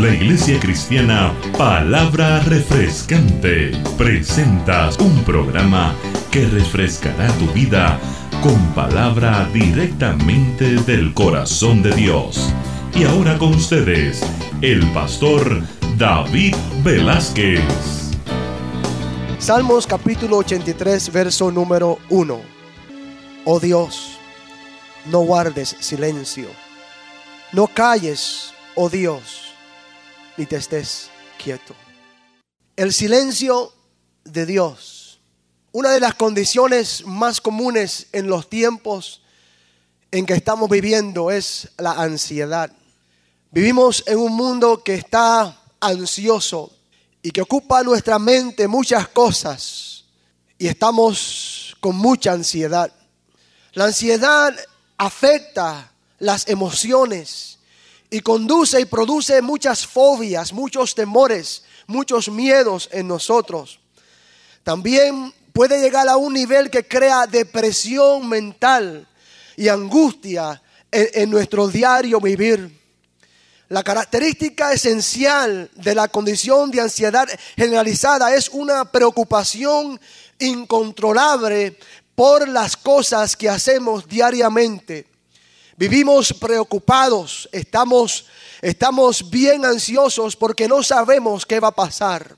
La Iglesia Cristiana Palabra Refrescante presenta un programa que refrescará tu vida con palabra directamente del corazón de Dios. Y ahora con ustedes, el pastor David Velázquez. Salmos capítulo 83, verso número 1. Oh Dios, no guardes silencio. No calles, oh Dios ni te estés quieto. El silencio de Dios, una de las condiciones más comunes en los tiempos en que estamos viviendo es la ansiedad. Vivimos en un mundo que está ansioso y que ocupa nuestra mente muchas cosas y estamos con mucha ansiedad. La ansiedad afecta las emociones y conduce y produce muchas fobias, muchos temores, muchos miedos en nosotros. También puede llegar a un nivel que crea depresión mental y angustia en, nuestro diario vivir. La característica esencial de la condición de ansiedad generalizada es una preocupación incontrolable por las cosas que hacemos diariamente. Vivimos preocupados, estamos, estamos bien ansiosos porque no sabemos qué va a pasar.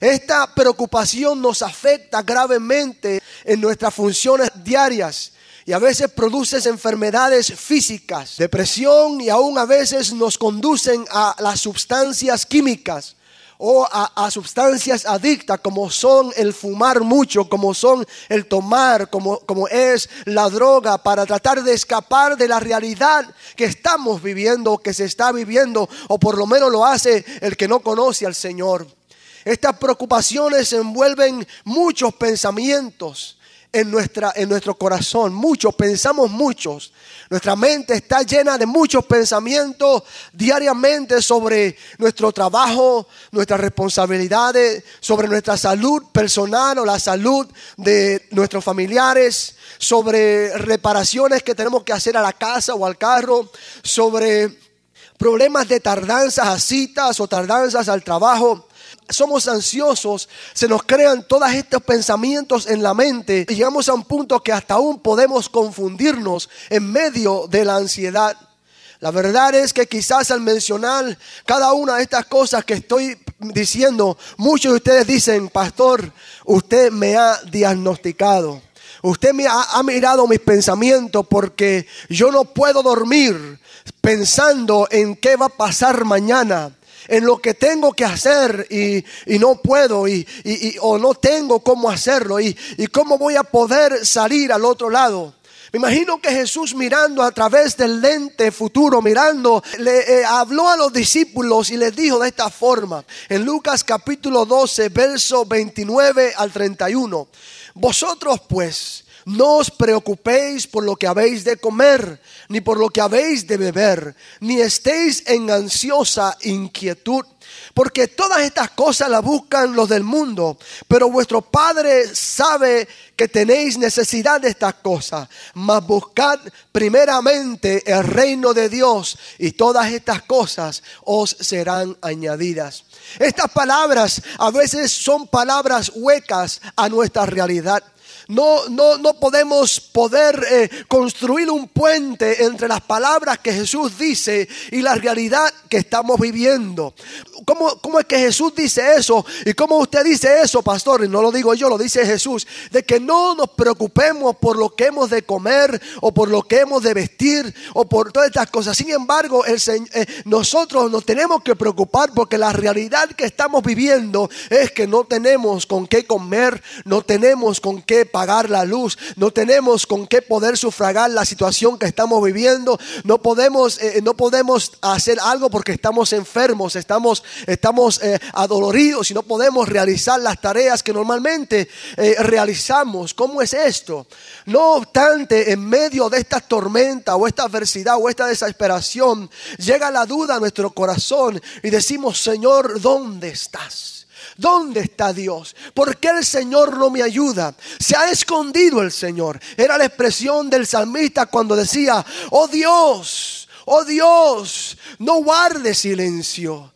Esta preocupación nos afecta gravemente en nuestras funciones diarias y a veces produce enfermedades físicas, depresión y aún a veces nos conducen a las sustancias químicas o a, sustancias adictas como son el fumar mucho, como son el tomar, como, como es la droga, para tratar de escapar de la realidad que estamos viviendo, que se está viviendo, o por lo menos lo hace el que no conoce al Señor. Estas preocupaciones envuelven muchos pensamientos en, nuestra, en nuestro corazón, muchos, pensamos muchos. Nuestra mente está llena de muchos pensamientos diariamente sobre nuestro trabajo, nuestras responsabilidades, sobre nuestra salud personal o la salud de nuestros familiares, sobre reparaciones que tenemos que hacer a la casa o al carro, sobre problemas de tardanzas a citas o tardanzas al trabajo somos ansiosos, se nos crean todos estos pensamientos en la mente y llegamos a un punto que hasta aún podemos confundirnos en medio de la ansiedad. La verdad es que quizás al mencionar cada una de estas cosas que estoy diciendo, muchos de ustedes dicen, pastor, usted me ha diagnosticado. Usted me ha, ha mirado mis pensamientos porque yo no puedo dormir pensando en qué va a pasar mañana en lo que tengo que hacer y, no puedo y, o no tengo cómo hacerlo y, cómo voy a poder salir al otro lado. Me imagino que Jesús mirando a través del lente futuro, mirando, le eh, habló a los discípulos y les dijo de esta forma, en Lucas capítulo 12, verso 29 al 31, vosotros pues no os preocupéis por lo que habéis de comer, ni por lo que habéis de beber, ni estéis en ansiosa inquietud. Porque todas estas cosas las buscan los del mundo, pero vuestro Padre sabe que tenéis necesidad de estas cosas. Mas buscad primeramente el reino de Dios y todas estas cosas os serán añadidas. Estas palabras a veces son palabras huecas a nuestra realidad. No, no, no podemos poder eh, construir un puente entre las palabras que Jesús dice y la realidad que estamos viviendo. ¿Cómo, ¿Cómo, es que Jesús dice eso? ¿Y cómo usted dice eso, pastor? Y no lo digo yo, lo dice Jesús. De que no nos preocupemos por lo que hemos de comer o por lo que hemos de vestir o por todas estas cosas. Sin embargo, el, eh, nosotros nos tenemos que preocupar porque la realidad que estamos viviendo es que no tenemos con qué comer, no tenemos con qué pagar pagar la luz, no tenemos con qué poder sufragar la situación que estamos viviendo, no podemos, eh, no podemos hacer algo porque estamos enfermos, estamos, estamos eh, adoloridos y no podemos realizar las tareas que normalmente eh, realizamos. ¿Cómo es esto? No obstante, en medio de esta tormenta o esta adversidad o esta desesperación, llega la duda a nuestro corazón y decimos, Señor, ¿dónde estás? ¿Dónde está Dios? ¿Por qué el Señor no me ayuda? Se ha escondido el Señor. Era la expresión del salmista cuando decía, oh Dios, oh Dios, no guardes silencio.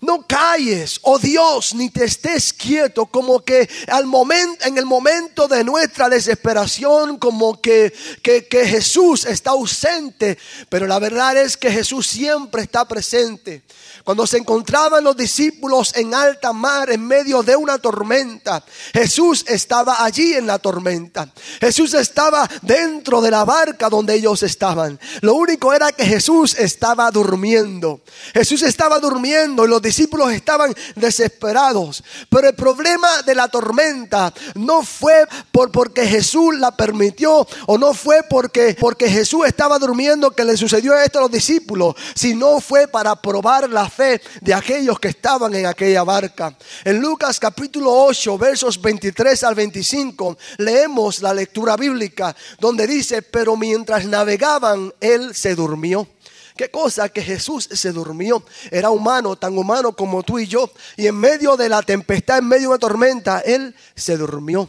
No calles, oh Dios, ni te estés quieto, como que al momento, en el momento de nuestra desesperación, como que, que, que Jesús está ausente. Pero la verdad es que Jesús siempre está presente. Cuando se encontraban los discípulos en alta mar en medio de una tormenta, Jesús estaba allí en la tormenta. Jesús estaba dentro de la barca donde ellos estaban. Lo único era que Jesús estaba durmiendo. Jesús estaba durmiendo y los discípulos estaban desesperados. Pero el problema de la tormenta no fue por porque Jesús la permitió o no fue porque porque Jesús estaba durmiendo que le sucedió esto a los discípulos, sino fue para probar la fe de aquellos que estaban en aquella barca. En Lucas capítulo 8, versos 23 al 25, leemos la lectura bíblica donde dice, pero mientras navegaban, él se durmió. Qué cosa que Jesús se durmió. Era humano, tan humano como tú y yo. Y en medio de la tempestad, en medio de una tormenta, Él se durmió.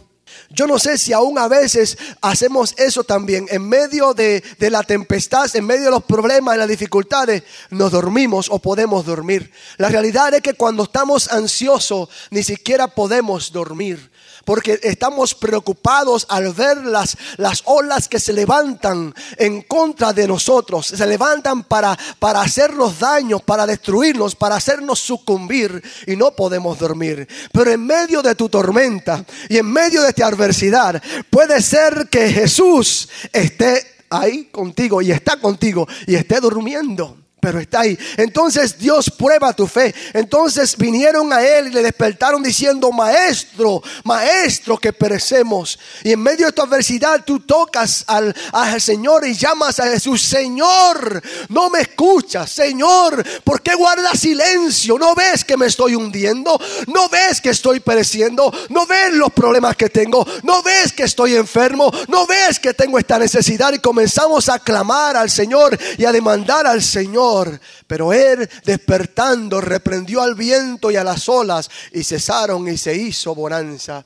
Yo no sé si aún a veces hacemos eso también. En medio de, de, la tempestad, en medio de los problemas, de las dificultades, nos dormimos o podemos dormir. La realidad es que cuando estamos ansiosos, ni siquiera podemos dormir porque estamos preocupados al ver las, las olas que se levantan en contra de nosotros, se levantan para, para hacernos daño, para destruirnos, para hacernos sucumbir y no podemos dormir. Pero en medio de tu tormenta y en medio de esta adversidad, puede ser que Jesús esté ahí contigo y está contigo y esté durmiendo pero está ahí. Entonces Dios prueba tu fe. Entonces vinieron a él y le despertaron diciendo, maestro, maestro, que perecemos. Y en medio de tu adversidad tú tocas al, al Señor y llamas a Jesús, Señor, no me escuchas, Señor, ¿por qué guardas silencio? ¿No ves que me estoy hundiendo? ¿No ves que estoy pereciendo? ¿No ves los problemas que tengo? ¿No ves que estoy enfermo? ¿No ves que tengo esta necesidad? Y comenzamos a clamar al Señor y a demandar al Señor pero él despertando reprendió al viento y a las olas y cesaron y se hizo bonanza.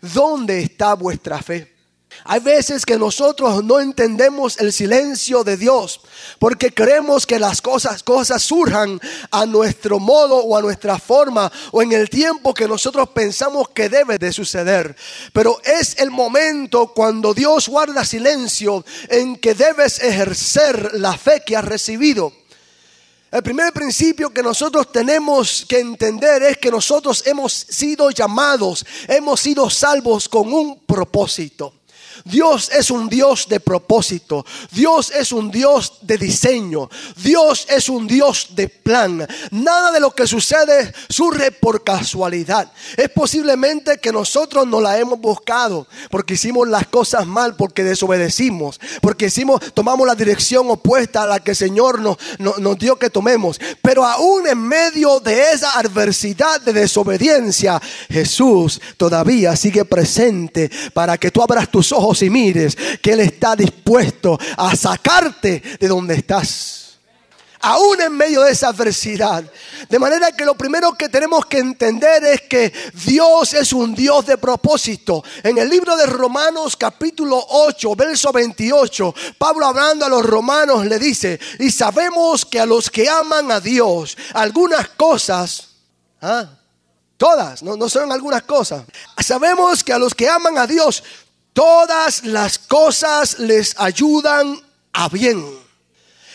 ¿Dónde está vuestra fe? Hay veces que nosotros no entendemos el silencio de Dios porque creemos que las cosas, cosas surjan a nuestro modo o a nuestra forma o en el tiempo que nosotros pensamos que debe de suceder. Pero es el momento cuando Dios guarda silencio en que debes ejercer la fe que has recibido. El primer principio que nosotros tenemos que entender es que nosotros hemos sido llamados, hemos sido salvos con un propósito. Dios es un Dios de propósito. Dios es un Dios de diseño. Dios es un Dios de plan. Nada de lo que sucede surge por casualidad. Es posiblemente que nosotros no la hemos buscado porque hicimos las cosas mal, porque desobedecimos, porque hicimos, tomamos la dirección opuesta a la que el Señor nos, nos, nos dio que tomemos. Pero aún en medio de esa adversidad de desobediencia, Jesús todavía sigue presente para que tú abras tus ojos y mires que Él está dispuesto a sacarte de donde estás. Aún en medio de esa adversidad. De manera que lo primero que tenemos que entender es que Dios es un Dios de propósito. En el libro de Romanos capítulo 8, verso 28, Pablo hablando a los romanos le dice, y sabemos que a los que aman a Dios, algunas cosas, ¿ah? todas, no, no son algunas cosas, sabemos que a los que aman a Dios, todas las cosas les ayudan a bien.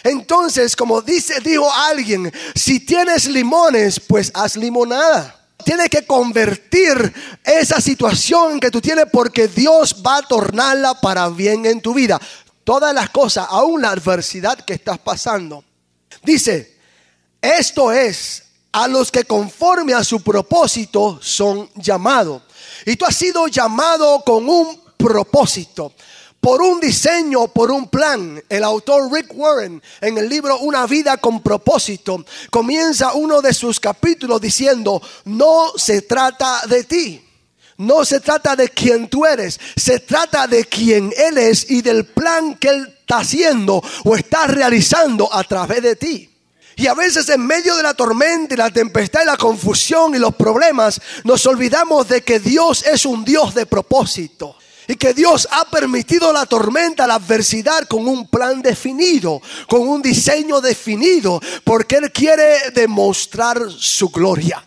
Entonces, como dice, dijo alguien, si tienes limones, pues haz limonada. Tienes que convertir esa situación que tú tienes porque Dios va a tornarla para bien en tu vida. Todas las cosas, aún la adversidad que estás pasando. Dice, esto es a los que conforme a su propósito son llamados. Y tú has sido llamado con un propósito por un diseño, por un plan. El autor Rick Warren en el libro Una vida con propósito comienza uno de sus capítulos diciendo, no se trata de ti. No se trata de quién tú eres, se trata de quién Él es y del plan que Él está haciendo o está realizando a través de ti. Y a veces en medio de la tormenta y la tempestad y la confusión y los problemas nos olvidamos de que Dios es un Dios de propósito. Y que Dios ha permitido la tormenta, la adversidad con un plan definido, con un diseño definido, porque Él quiere demostrar su gloria.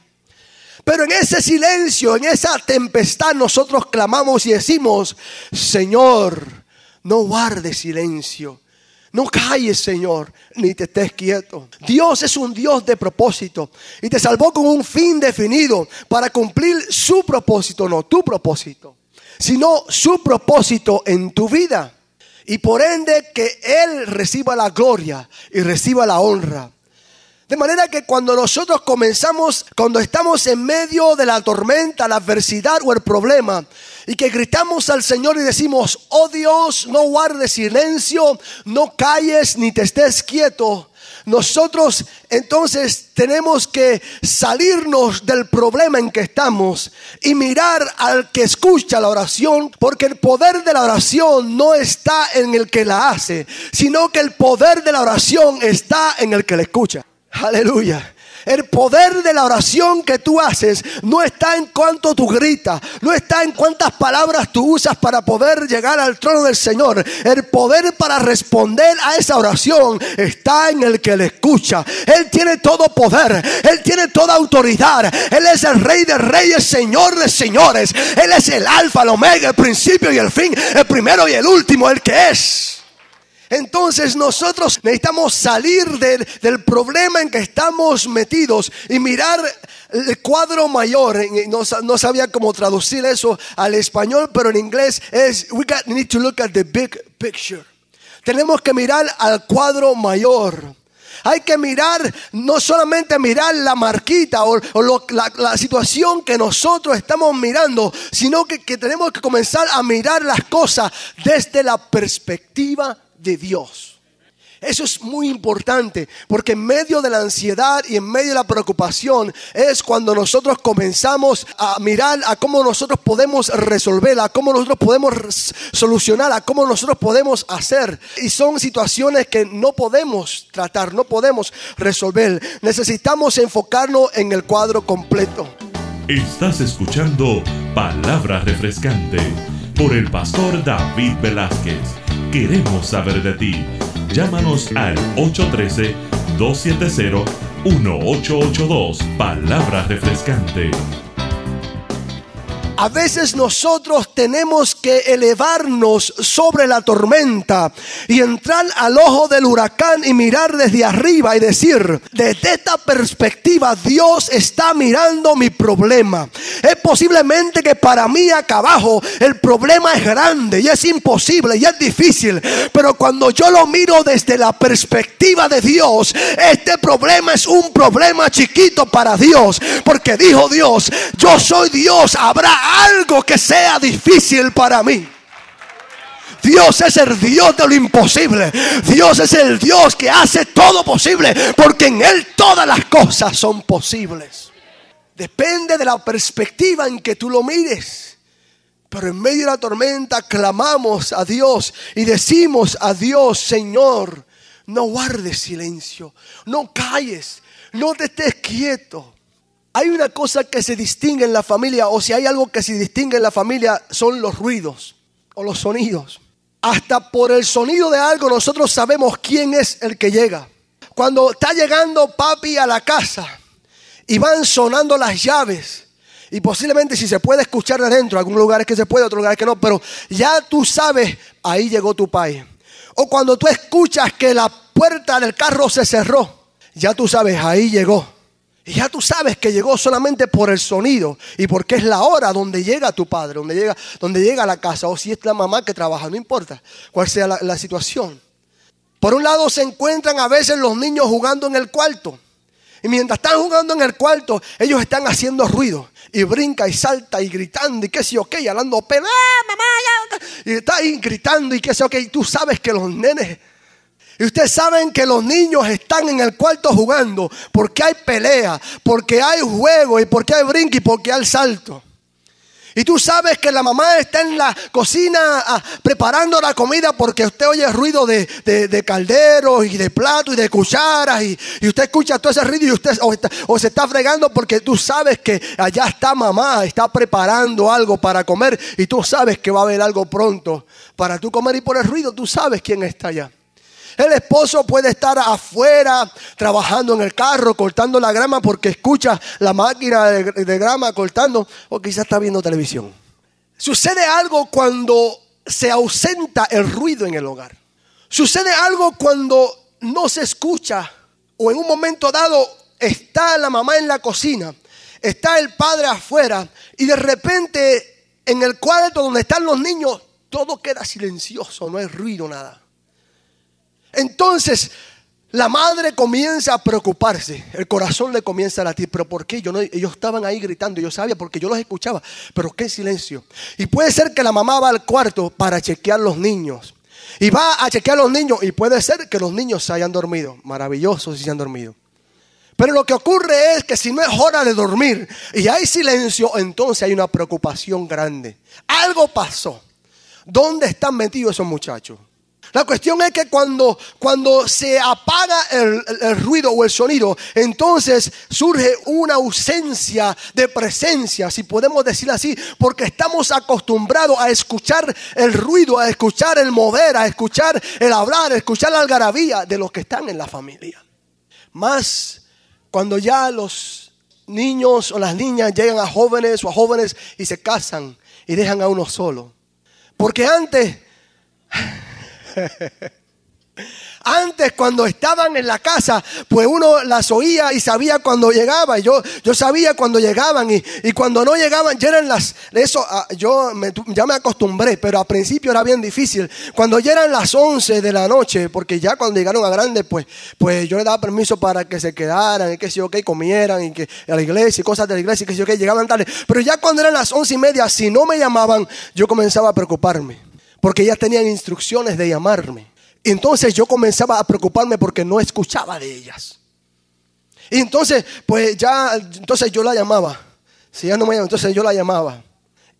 Pero en ese silencio, en esa tempestad, nosotros clamamos y decimos, Señor, no guarde silencio. No calles, Señor, ni te estés quieto. Dios es un Dios de propósito y te salvó con un fin definido para cumplir su propósito, no tu propósito, sino su propósito en tu vida. Y por ende que Él reciba la gloria y reciba la honra. De manera que cuando nosotros comenzamos, cuando estamos en medio de la tormenta, la adversidad o el problema, y que gritamos al Señor y decimos, oh Dios, no guardes silencio, no calles ni te estés quieto. Nosotros entonces tenemos que salirnos del problema en que estamos y mirar al que escucha la oración, porque el poder de la oración no está en el que la hace, sino que el poder de la oración está en el que la escucha. Aleluya. El poder de la oración que tú haces no está en cuanto tú gritas, no está en cuántas palabras tú usas para poder llegar al trono del Señor. El poder para responder a esa oración está en el que le escucha. Él tiene todo poder, Él tiene toda autoridad. Él es el Rey de Reyes, Señor de Señores. Él es el Alfa, el Omega, el principio y el fin, el primero y el último, el que es. Entonces nosotros necesitamos salir del, problema en que estamos metidos y mirar el cuadro mayor. No, sabía cómo traducir eso al español, pero en inglés es we got, need to look at the big picture. Tenemos que mirar al cuadro mayor. Hay que mirar, no solamente mirar la marquita o, la, situación que nosotros estamos mirando, sino que, que tenemos que comenzar a mirar las cosas desde la perspectiva de Dios. Eso es muy importante porque en medio de la ansiedad y en medio de la preocupación es cuando nosotros comenzamos a mirar a cómo nosotros podemos resolver, a cómo nosotros podemos solucionar, a cómo nosotros podemos hacer. Y son situaciones que no podemos tratar, no podemos resolver. Necesitamos enfocarnos en el cuadro completo. Estás escuchando Palabra Refrescante por el pastor David Velázquez queremos saber de ti. Llámanos al 813-270-1882. Palabra refrescante. A veces nosotros tenemos que elevarnos sobre la tormenta y entrar al ojo del huracán y mirar desde arriba y decir, desde esta perspectiva Dios está mirando mi problema. Es posiblemente que para mí acá abajo el problema es grande y es imposible y es difícil, pero cuando yo lo miro desde la perspectiva de Dios, este problema es un problema chiquito para Dios, porque dijo Dios, yo soy Dios, habrá algo que sea difícil para mí. Dios es el Dios de lo imposible. Dios es el Dios que hace todo posible. Porque en Él todas las cosas son posibles. Depende de la perspectiva en que tú lo mires. Pero en medio de la tormenta clamamos a Dios y decimos a Dios, Señor, no guardes silencio, no calles, no te estés quieto. Hay una cosa que se distingue en la familia, o si hay algo que se distingue en la familia, son los ruidos o los sonidos. Hasta por el sonido de algo nosotros sabemos quién es el que llega. Cuando está llegando papi a la casa y van sonando las llaves, y posiblemente si se puede escuchar de adentro, algún lugar que se puede, otro lugar que no, pero ya tú sabes, ahí llegó tu país. O cuando tú escuchas que la puerta del carro se cerró, ya tú sabes, ahí llegó. Y ya tú sabes que llegó solamente por el sonido y porque es la hora donde llega tu padre, donde llega, donde llega la casa, o si es la mamá que trabaja, no importa cuál sea la, situación. Por un lado se encuentran a veces los niños jugando en el cuarto. Y mientras están jugando en el cuarto, ellos están haciendo ruido. Y brinca y salta y gritando y qué sé yo qué, y hablando pelea, mamá. Y está ahí gritando y qué sé yo qué. Y tú sabes que los nenes y ustedes saben que los niños están en el cuarto jugando porque hay pelea, porque hay juego y porque hay brinco y porque hay salto. Y tú sabes que la mamá está en la cocina ah, preparando la comida porque usted oye ruido de, de, calderos y de platos y de cucharas y, usted escucha todo ese ruido y usted o, se está fregando porque tú sabes que allá está mamá, está preparando algo para comer y tú sabes que va a haber algo pronto para tú comer y por el ruido tú sabes quién está allá. El esposo puede estar afuera trabajando en el carro, cortando la grama porque escucha la máquina de, grama cortando o quizás está viendo televisión. Sucede algo cuando se ausenta el ruido en el hogar. Sucede algo cuando no se escucha o en un momento dado está la mamá en la cocina, está el padre afuera y de repente en el cuarto donde están los niños todo queda silencioso, no hay ruido, nada. Entonces, la madre comienza a preocuparse, el corazón le comienza a latir, pero ¿por qué? Yo no, ellos estaban ahí gritando, yo sabía porque yo los escuchaba, pero qué silencio. Y puede ser que la mamá va al cuarto para chequear los niños. Y va a chequear los niños y puede ser que los niños se hayan dormido. Maravilloso si se han dormido. Pero lo que ocurre es que si no es hora de dormir y hay silencio, entonces hay una preocupación grande. Algo pasó. ¿Dónde están metidos esos muchachos? La cuestión es que cuando, cuando se apaga el, el, ruido o el sonido, entonces surge una ausencia de presencia, si podemos decir así, porque estamos acostumbrados a escuchar el ruido, a escuchar el mover, a escuchar el hablar, a escuchar la algarabía de los que están en la familia. Más cuando ya los niños o las niñas llegan a jóvenes o a jóvenes y se casan y dejan a uno solo. Porque antes Antes cuando estaban en la casa, pues uno las oía y sabía cuando llegaba. Yo, yo sabía cuando llegaban y, cuando no llegaban ya eran las... Eso ah, yo ya me acostumbré, pero al principio era bien difícil. Cuando ya eran las 11 de la noche, porque ya cuando llegaron a grande, pues, pues yo le daba permiso para que se quedaran y que si ok, comieran y que a la iglesia y cosas de la iglesia y que si ok, llegaban tarde. Pero ya cuando eran las once y media, si no me llamaban, yo comenzaba a preocuparme porque ya tenían instrucciones de llamarme. Entonces yo comenzaba a preocuparme porque no escuchaba de ellas. Y entonces, pues ya, entonces yo la llamaba. Si ya no me llamaba, entonces yo la llamaba.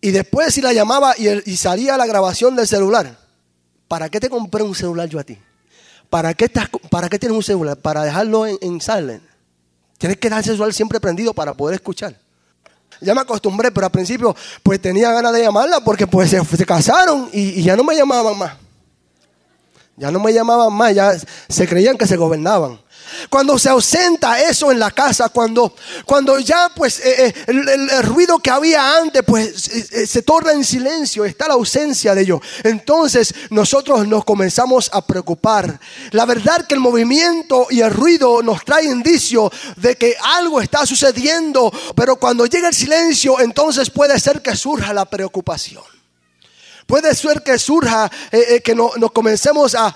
Y después si la llamaba y, salía la grabación del celular. ¿Para qué te compré un celular yo a ti? ¿Para qué, para qué tienes un celular? Para dejarlo en, en silent. Tienes que dejar el celular siempre prendido para poder escuchar. Ya me acostumbré, pero al principio pues tenía ganas de llamarla porque pues se, casaron y, y, ya no me llamaban más. Ya no me llamaban más, ya se creían que se gobernaban. Cuando se ausenta eso en la casa, cuando, cuando ya pues eh, eh, el, ruido que había antes pues eh, se torna en silencio, está la ausencia de ello. Entonces nosotros nos comenzamos a preocupar. La verdad que el movimiento y el ruido nos trae indicio de que algo está sucediendo, pero cuando llega el silencio entonces puede ser que surja la preocupación. Puede ser que surja, eh, eh, que nos comencemos a,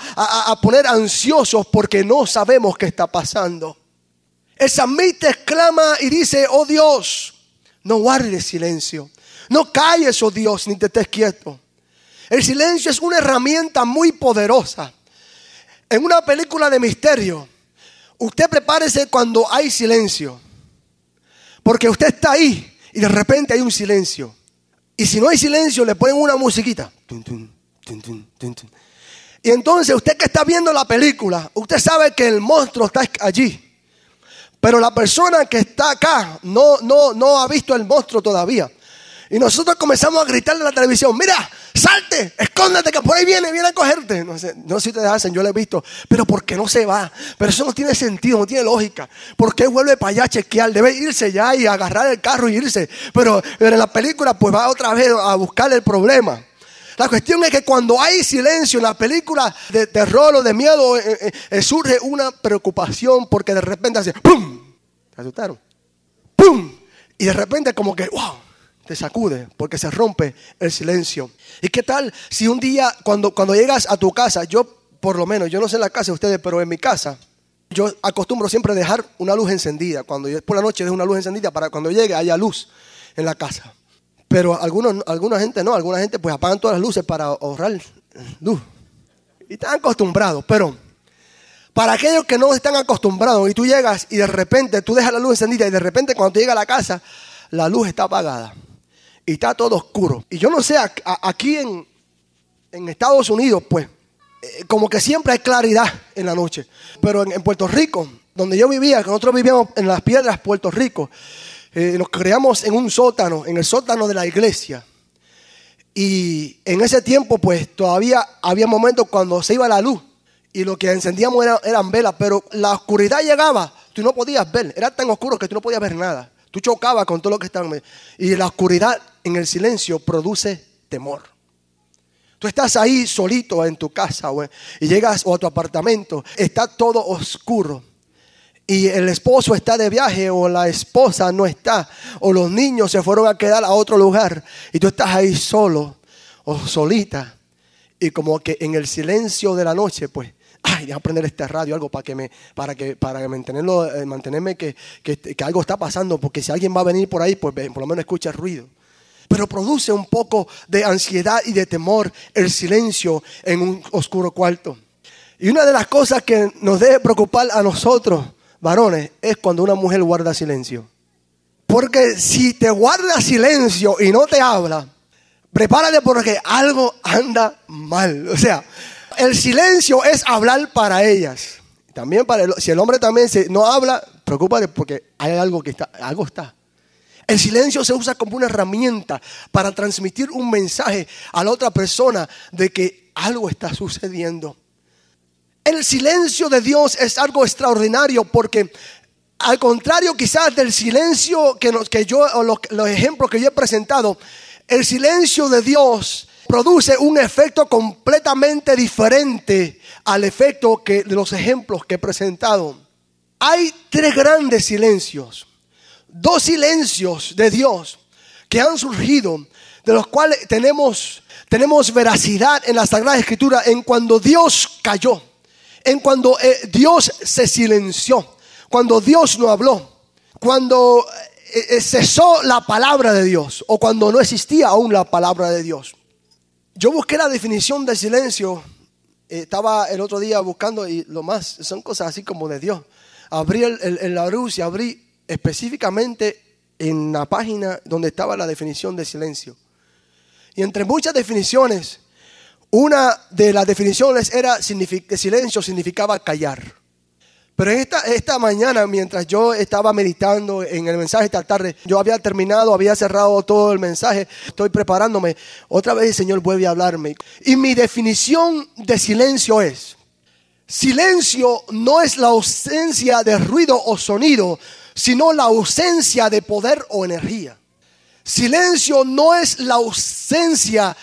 poner ansiosos porque no sabemos qué está pasando. El samita exclama y dice, oh Dios, no guardes silencio. No calles, oh Dios, ni te estés quieto. El silencio es una herramienta muy poderosa. En una película de misterio, usted prepárese cuando hay silencio. Porque usted está ahí y de repente hay un silencio. Y si no hay silencio, le ponen una musiquita. Y entonces usted que está viendo la película, usted sabe que el monstruo está allí. Pero la persona que está acá no, no, no ha visto el monstruo todavía. Y nosotros comenzamos a gritarle a la televisión, mira, salte, escóndete que por ahí viene, viene a cogerte. No sé, no sé si ustedes hacen, yo lo he visto, pero ¿por qué no se va? Pero eso no tiene sentido, no tiene lógica. ¿Por qué vuelve para allá a chequear? Debe irse ya y agarrar el carro y irse. Pero, en la película pues va otra vez a buscar el problema. La cuestión es que cuando hay silencio en la película de terror o de miedo, eh, eh, eh, surge una preocupación porque de repente hace ¡pum! ¿Te asustaron? ¡pum! Y de repente como que ¡wow! Te sacude porque se rompe el silencio. ¿Y qué tal si un día cuando, cuando llegas a tu casa, yo por lo menos, yo no sé en la casa de ustedes, pero en mi casa, yo acostumbro siempre dejar una luz encendida. Cuando yo por la noche dejo una luz encendida para cuando llegue haya luz en la casa. Pero algunos, alguna gente no, alguna gente pues apagan todas las luces para ahorrar luz. Y están acostumbrados, pero para aquellos que no están acostumbrados y tú llegas y de repente tú dejas la luz encendida y de repente cuando te llega a la casa la luz está apagada. Y está todo oscuro. Y yo no sé, aquí en, en Estados Unidos, pues, eh, como que siempre hay claridad en la noche. Pero en, Puerto Rico, donde yo vivía, que nosotros vivíamos en las piedras Puerto Rico, eh, nos creamos en un sótano, en el sótano de la iglesia. Y en ese tiempo, pues todavía había momentos cuando se iba la luz y lo que encendíamos eran velas, pero la oscuridad llegaba, tú no podías ver, era tan oscuro que tú no podías ver nada. Tú chocabas con todo lo que estaba. Y la oscuridad en el silencio produce temor. Tú estás ahí solito en tu casa y llegas a tu apartamento, está todo oscuro. Y el esposo está de viaje o la esposa no está o los niños se fueron a quedar a otro lugar y tú estás ahí solo o solita y como que en el silencio de la noche pues ay, déjame prender este radio, algo para que me, para que, para mantenerlo, eh, mantenerme que, que, algo está pasando, porque si alguien va a venir por ahí, pues por lo menos escucha ruido. Pero produce un poco de ansiedad y de temor el silencio en un oscuro cuarto. Y una de las cosas que nos debe preocupar a nosotros, varones, es cuando una mujer guarda silencio. Porque si te guarda silencio y no te habla, prepárate porque algo anda mal. O sea, el silencio es hablar para ellas. También para si el hombre también se, no habla, preocúpate porque hay algo que está, algo está. El silencio se usa como una herramienta para transmitir un mensaje a la otra persona de que algo está sucediendo. El silencio de Dios es algo extraordinario porque al contrario quizás del silencio que, nos, que yo, o los, los ejemplos que yo he presentado, el silencio de Dios produce un efecto completamente diferente al efecto que, de los ejemplos que he presentado. Hay tres grandes silencios, dos silencios de Dios que han surgido, de los cuales tenemos, tenemos veracidad en la Sagrada Escritura, en cuando Dios cayó, en cuando eh, Dios se silenció, cuando Dios no habló, cuando eh, eh, cesó la palabra de Dios o cuando no existía aún la palabra de Dios. Yo busqué la definición de silencio. estaba el otro día buscando y lo más, son cosas así como de Dios. Abrí el, la luz y abrí específicamente en la página donde estaba la definición de silencio. Y entre muchas definiciones, una de las definiciones era que silencio significaba callar. Pero esta, esta mañana, mientras yo estaba meditando en el mensaje esta tarde, yo había terminado, había cerrado todo el mensaje, estoy preparándome. Otra vez el Señor vuelve a hablarme. Y mi definición de silencio es, silencio no es la ausencia de ruido o sonido, sino la ausencia de poder o energía. Silencio no es la ausencia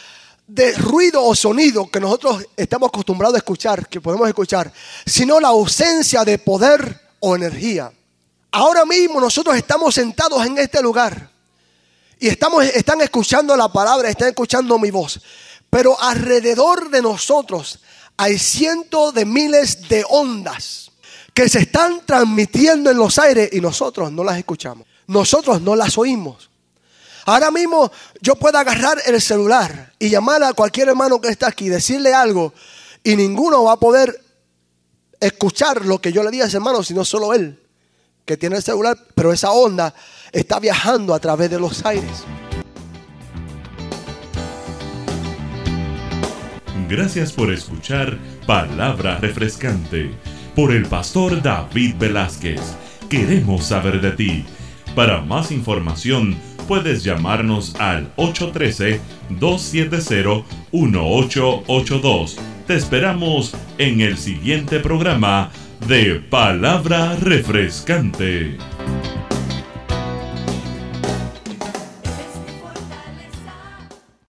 de ruido o sonido que nosotros estamos acostumbrados a escuchar, que podemos escuchar, sino la ausencia de poder o energía. Ahora mismo nosotros estamos sentados en este lugar y estamos, están escuchando la palabra, están escuchando mi voz, pero alrededor de nosotros hay cientos de miles de ondas que se están transmitiendo en los aires y nosotros no las escuchamos, nosotros no las oímos. Ahora mismo yo puedo agarrar el celular y llamar a cualquier hermano que está aquí, decirle algo y ninguno va a poder escuchar lo que yo le diga a ese hermano, sino solo él, que tiene el celular, pero esa onda está viajando a través de los aires. Gracias por escuchar Palabra Refrescante por el pastor David Velázquez. Queremos saber de ti. Para más información, puedes llamarnos al 813-270-1882. Te esperamos en el siguiente programa de Palabra Refrescante.